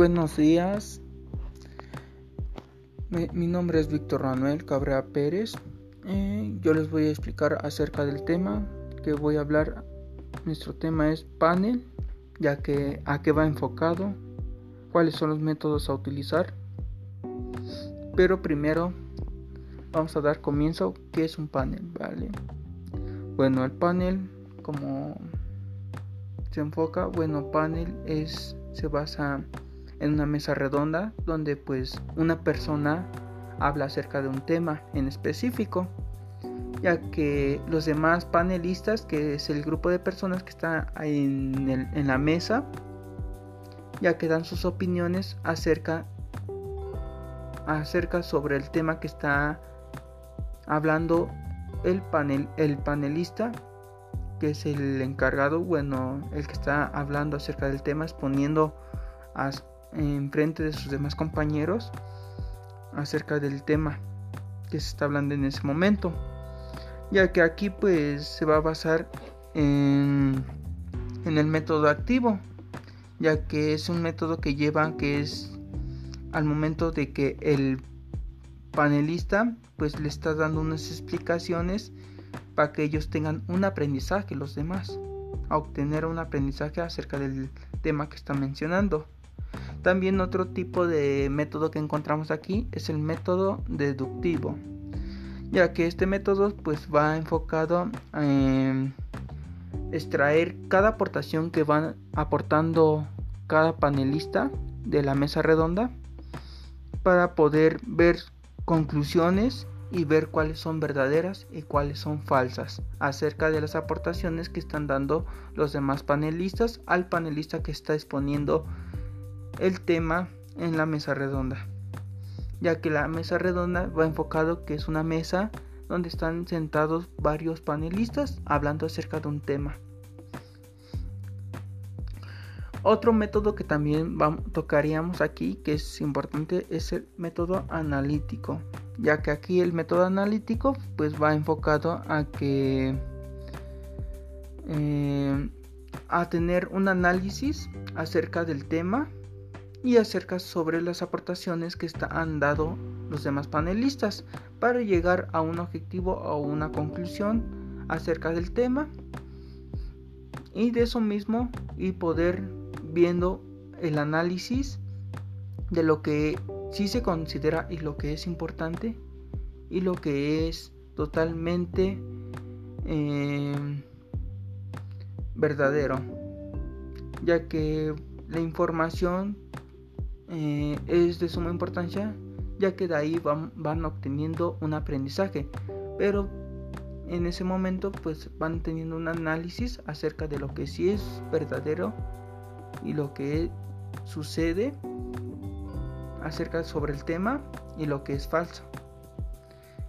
Buenos días. Mi, nombre es Víctor Manuel Cabrera Pérez. Eh, yo les voy a explicar acerca del tema que voy a hablar. Nuestro tema es panel, ya que a qué va enfocado, cuáles son los métodos a utilizar. Pero primero vamos a dar comienzo qué es un panel, ¿vale? Bueno, el panel como se enfoca, bueno, panel es se basa en una mesa redonda donde pues una persona habla acerca de un tema en específico ya que los demás panelistas que es el grupo de personas que está en, en la mesa ya que dan sus opiniones acerca acerca sobre el tema que está hablando el panel el panelista que es el encargado bueno el que está hablando acerca del tema exponiendo a, en frente de sus demás compañeros acerca del tema que se está hablando en ese momento ya que aquí pues se va a basar en, en el método activo ya que es un método que lleva que es al momento de que el panelista pues le está dando unas explicaciones para que ellos tengan un aprendizaje los demás a obtener un aprendizaje acerca del tema que está mencionando también otro tipo de método que encontramos aquí es el método deductivo, ya que este método pues va enfocado en extraer cada aportación que van aportando cada panelista de la mesa redonda para poder ver conclusiones y ver cuáles son verdaderas y cuáles son falsas acerca de las aportaciones que están dando los demás panelistas al panelista que está exponiendo el tema en la mesa redonda, ya que la mesa redonda va enfocado que es una mesa donde están sentados varios panelistas hablando acerca de un tema. Otro método que también tocaríamos aquí, que es importante, es el método analítico, ya que aquí el método analítico pues va enfocado a que eh, a tener un análisis acerca del tema y acerca sobre las aportaciones que han dado los demás panelistas para llegar a un objetivo o una conclusión acerca del tema. Y de eso mismo y poder viendo el análisis de lo que sí se considera y lo que es importante y lo que es totalmente eh, verdadero ya que la información eh, es de suma importancia ya que de ahí van, van obteniendo un aprendizaje. Pero en ese momento pues van teniendo un análisis acerca de lo que sí es verdadero y lo que sucede acerca sobre el tema y lo que es falso.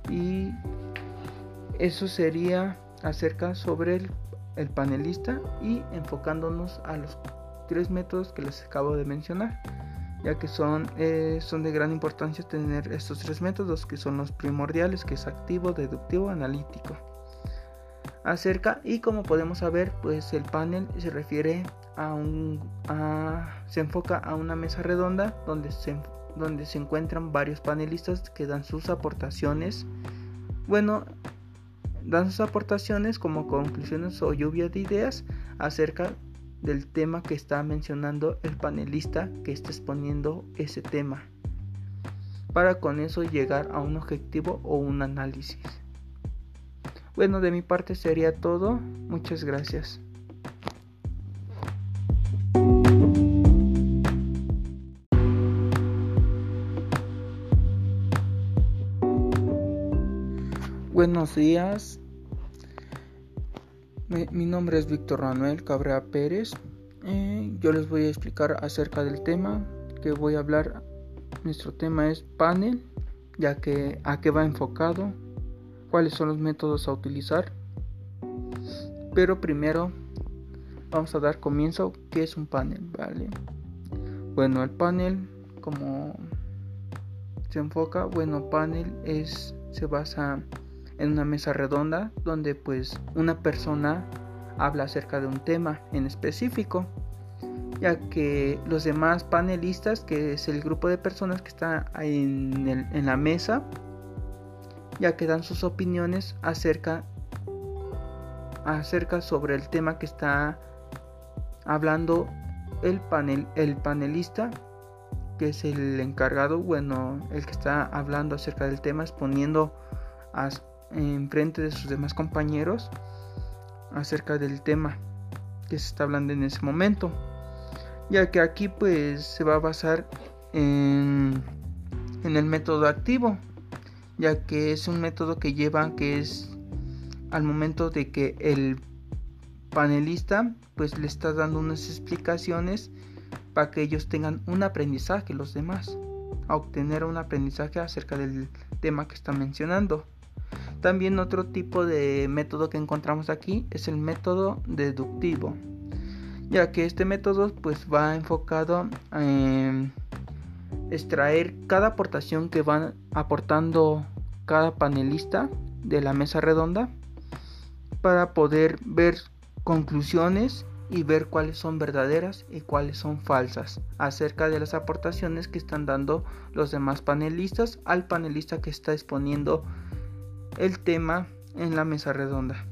Y eso sería acerca sobre el, el panelista y enfocándonos a los tres métodos que les acabo de mencionar ya que son, eh, son de gran importancia tener estos tres métodos que son los primordiales, que es activo, deductivo, analítico. Acerca y como podemos saber, pues el panel se refiere a un, se enfoca a una mesa redonda donde se, donde se encuentran varios panelistas que dan sus aportaciones. Bueno, dan sus aportaciones como conclusiones o lluvia de ideas acerca del tema que está mencionando el panelista que está exponiendo ese tema para con eso llegar a un objetivo o un análisis. Bueno, de mi parte sería todo. Muchas gracias. Buenos días, mi, nombre es Víctor Manuel Cabrera Pérez. Eh, yo les voy a explicar acerca del tema que voy a hablar. Nuestro tema es panel, ya que a qué va enfocado, cuáles son los métodos a utilizar. Pero primero vamos a dar comienzo qué es un panel, ¿vale? Bueno, el panel como se enfoca, bueno, panel es se basa en una mesa redonda donde pues una persona habla acerca de un tema en específico ya que los demás panelistas, que es el grupo de personas que está en, la mesa, ya que dan sus opiniones acerca, acerca sobre el tema que está hablando el panel, el panelista, que es el encargado, bueno, el que está hablando acerca del tema, exponiendo en frente de sus demás compañeros acerca del tema que se está hablando en ese momento ya que aquí pues se va a basar en, en el método activo ya que es un método que lleva que es al momento de que el panelista pues le está dando unas explicaciones para que ellos tengan un aprendizaje los demás a obtener un aprendizaje acerca del tema que está mencionando también otro tipo de método que encontramos aquí es el método deductivo ya que este método pues va enfocado en extraer cada aportación que van aportando cada panelista de la mesa redonda para poder ver conclusiones y ver cuáles son verdaderas y cuáles son falsas acerca de las aportaciones que están dando los demás panelistas al panelista que está exponiendo el tema en la mesa redonda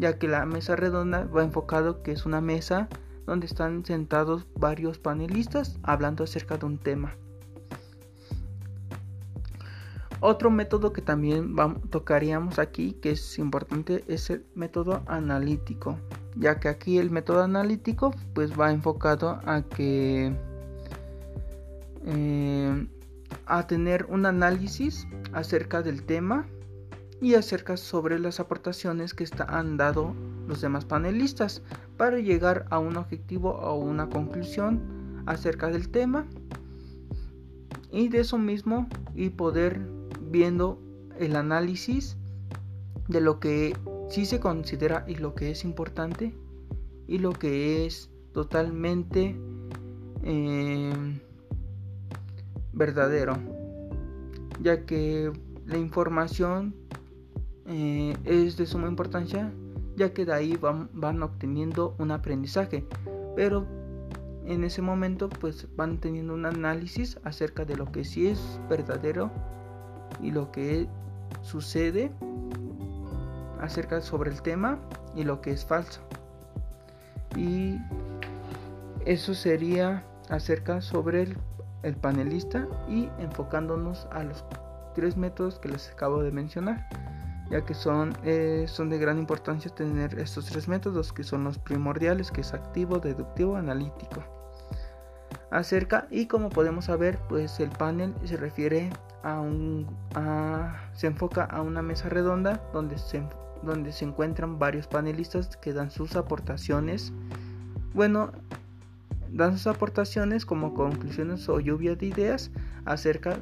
ya que la mesa redonda va enfocado que es una mesa donde están sentados varios panelistas hablando acerca de un tema. Otro método que también tocaríamos aquí, que es importante, es el método analítico, ya que aquí el método analítico pues va enfocado a que eh, a tener un análisis acerca del tema y acerca sobre las aportaciones que han dado los demás panelistas para llegar a un objetivo o una conclusión acerca del tema. Y de eso mismo y poder viendo el análisis de lo que sí se considera y lo que es importante y lo que es totalmente eh, verdadero. Ya que la información eh, es de suma importancia ya que de ahí van, van obteniendo un aprendizaje. Pero en ese momento pues van teniendo un análisis acerca de lo que sí es verdadero y lo que sucede acerca sobre el tema y lo que es falso. Y eso sería acerca sobre el, el panelista y enfocándonos a los tres métodos que les acabo de mencionar ya que son, eh, son de gran importancia tener estos tres métodos que son los primordiales, que es activo, deductivo, analítico. Acerca y como podemos saber, pues el panel se refiere a un, se enfoca a una mesa redonda donde se, donde se encuentran varios panelistas que dan sus aportaciones. Bueno, dan sus aportaciones como conclusiones o lluvia de ideas acerca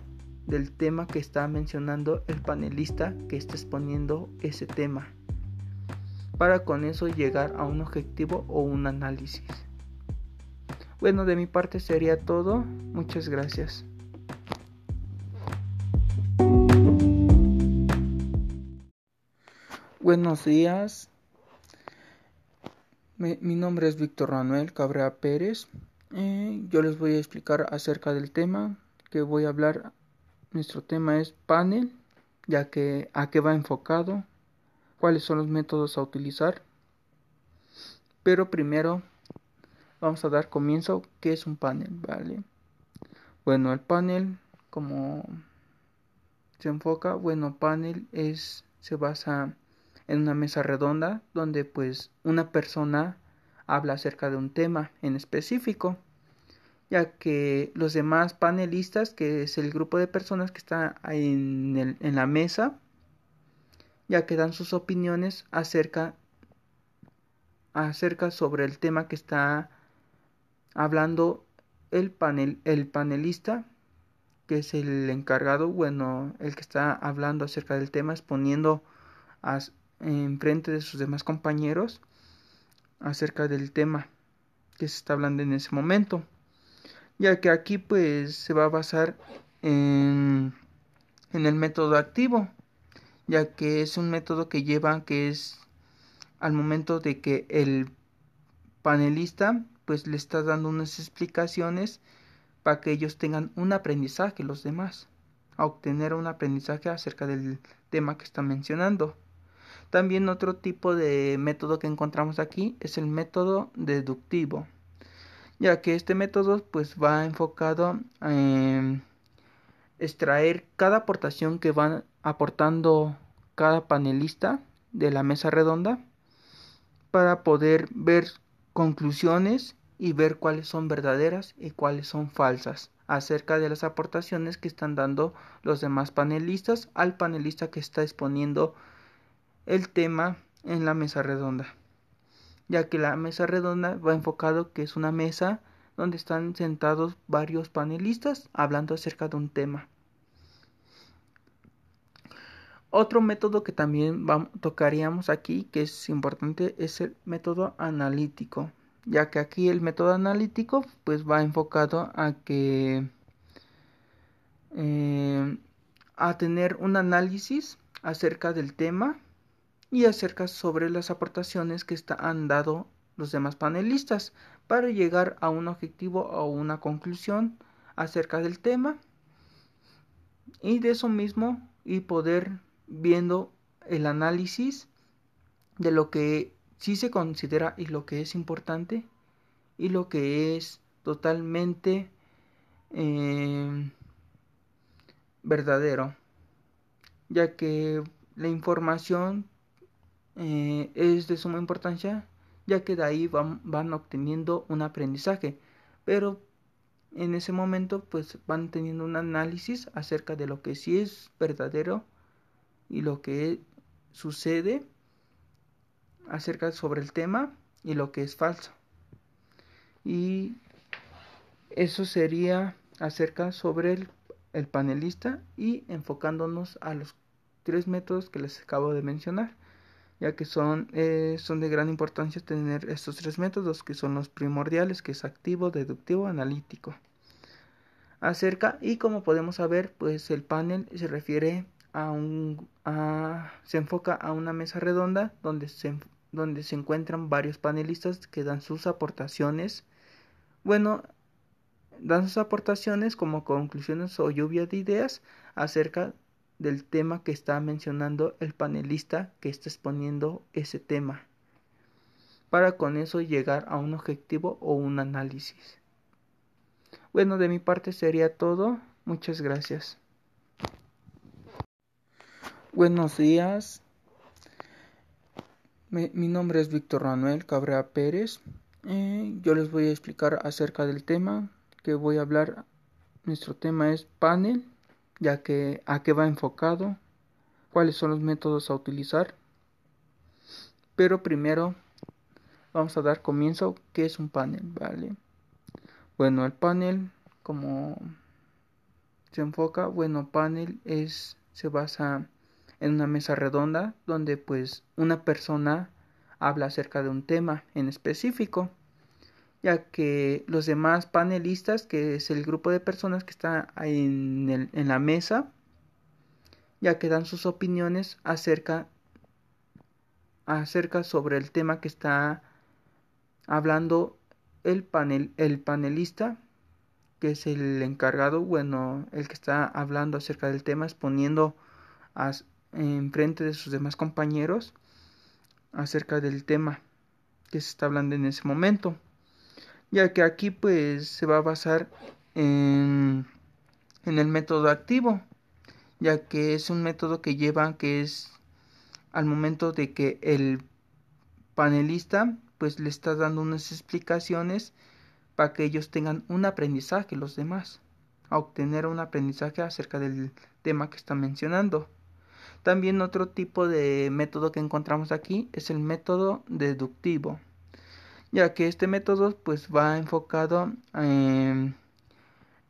del tema que está mencionando el panelista que está exponiendo ese tema para con eso llegar a un objetivo o un análisis. Bueno, de mi parte sería todo. Muchas gracias. Buenos días. Mi, nombre es Víctor Manuel Cabrera Pérez. Eh, yo les voy a explicar acerca del tema que voy a hablar nuestro tema es panel, ya que a qué va enfocado, cuáles son los métodos a utilizar. Pero primero vamos a dar comienzo qué es un panel, ¿vale? Bueno, el panel como se enfoca, bueno, panel es se basa en una mesa redonda donde pues una persona habla acerca de un tema en específico ya que los demás panelistas, que es el grupo de personas que está en, en la mesa, ya que dan sus opiniones acerca, acerca sobre el tema que está hablando el panel, el panelista, que es el encargado, bueno, el que está hablando acerca del tema, exponiendo en frente de sus demás compañeros acerca del tema que se está hablando en ese momento ya que aquí pues se va a basar en, en el método activo, ya que es un método que lleva que es al momento de que el panelista pues le está dando unas explicaciones para que ellos tengan un aprendizaje los demás, a obtener un aprendizaje acerca del tema que está mencionando. También otro tipo de método que encontramos aquí es el método deductivo, ya que este método pues va enfocado en extraer cada aportación que van aportando cada panelista de la mesa redonda para poder ver conclusiones y ver cuáles son verdaderas y cuáles son falsas acerca de las aportaciones que están dando los demás panelistas al panelista que está exponiendo el tema en la mesa redonda ya que la mesa redonda va enfocado que es una mesa donde están sentados varios panelistas hablando acerca de un tema. Otro método que también tocaríamos aquí, que es importante, es el método analítico, ya que aquí el método analítico pues va enfocado a que eh, a tener un análisis acerca del tema y acerca sobre las aportaciones que han dado los demás panelistas para llegar a un objetivo o una conclusión acerca del tema. Y de eso mismo y poder viendo el análisis de lo que sí se considera y lo que es importante y lo que es totalmente eh, verdadero ya que la información eh, es de suma importancia ya que de ahí van, van obteniendo un aprendizaje pero en ese momento pues van teniendo un análisis acerca de lo que sí es verdadero y lo que sucede acerca sobre el tema y lo que es falso. Y eso sería acerca sobre el, el panelista y enfocándonos a los tres métodos que les acabo de mencionar ya que son, eh, son de gran importancia tener estos tres métodos que son los primordiales, que es activo, deductivo, analítico. Acerca, y como podemos saber, pues el panel se refiere a un, se enfoca a una mesa redonda donde se, donde se encuentran varios panelistas que dan sus aportaciones. Bueno, dan sus aportaciones como conclusiones o lluvia de ideas acerca del tema que está mencionando el panelista que está exponiendo ese tema para con eso llegar a un objetivo o un análisis. Bueno, de mi parte sería todo. Muchas gracias. Buenos días. Mi, nombre es Víctor Manuel Cabrera Pérez. Eh, yo les voy a explicar acerca del tema que voy a hablar. Nuestro tema es panel, ya que a qué va enfocado, cuáles son los métodos a utilizar. Pero primero vamos a dar comienzo qué es un panel, ¿vale? Bueno, el panel como se enfoca, bueno, panel es se basa en una mesa redonda donde pues una persona habla acerca de un tema en específico ya que los demás panelistas que es el grupo de personas que está en, en la mesa ya que dan sus opiniones acerca acerca sobre el tema que está hablando el panel el panelista que es el encargado bueno el que está hablando acerca del tema exponiendo en frente de sus demás compañeros acerca del tema que se está hablando en ese momento ya que aquí pues se va a basar en, en el método activo ya que es un método que lleva que es al momento de que el panelista pues le está dando unas explicaciones para que ellos tengan un aprendizaje los demás a obtener un aprendizaje acerca del tema que está mencionando. También otro tipo de método que encontramos aquí es el método deductivo, ya que este método pues va enfocado en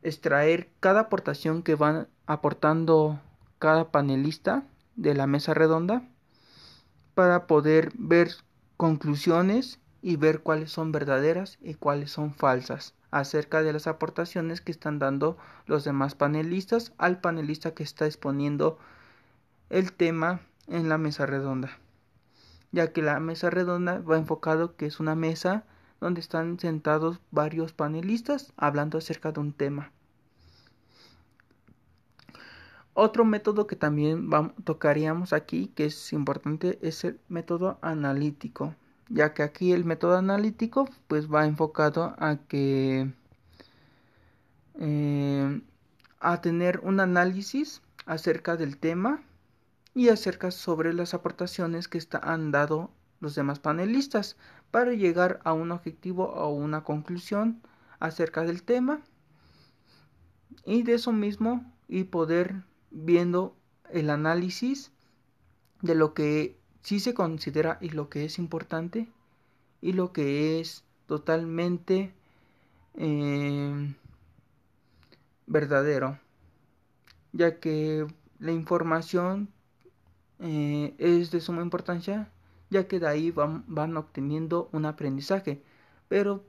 extraer cada aportación que van aportando cada panelista de la mesa redonda para poder ver conclusiones y ver cuáles son verdaderas y cuáles son falsas acerca de las aportaciones que están dando los demás panelistas al panelista que está exponiendo el tema en la mesa redonda, ya que la mesa redonda va enfocado que es una mesa donde están sentados varios panelistas hablando acerca de un tema. Otro método que también tocaríamos aquí, que es importante, es el método analítico, ya que aquí el método analítico pues va enfocado a que eh, a tener un análisis acerca del tema y acerca sobre las aportaciones que han dado los demás panelistas para llegar a un objetivo o una conclusión acerca del tema. Y de eso mismo y poder viendo el análisis de lo que sí se considera y lo que es importante y lo que es totalmente eh, verdadero ya que la información eh, es de suma importancia ya que de ahí van, van obteniendo un aprendizaje pero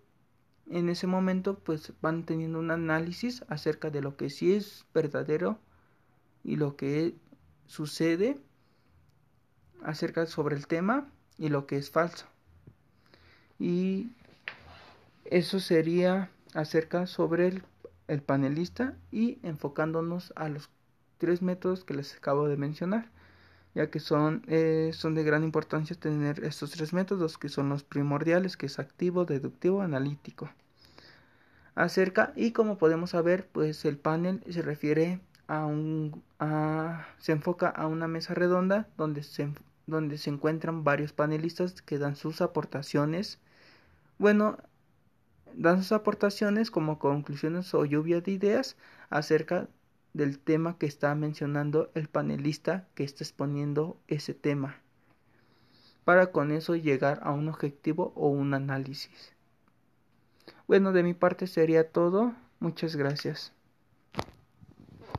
en ese momento pues van teniendo un análisis acerca de lo que sí es verdadero y lo que sucede acerca sobre el tema y lo que es falso. Y eso sería acerca sobre el, el panelista y enfocándonos a los tres métodos que les acabo de mencionar ya que son, eh, son de gran importancia tener estos tres métodos que son los primordiales, que es activo, deductivo, analítico. Acerca, y como podemos saber, pues el panel se refiere un, se enfoca a una mesa redonda donde se, donde se encuentran varios panelistas que dan sus aportaciones. Bueno, dan sus aportaciones como conclusiones o lluvia de ideas acerca del tema que está mencionando el panelista que está exponiendo ese tema para con eso llegar a un objetivo o un análisis. Bueno, de mi parte sería todo. Muchas gracias.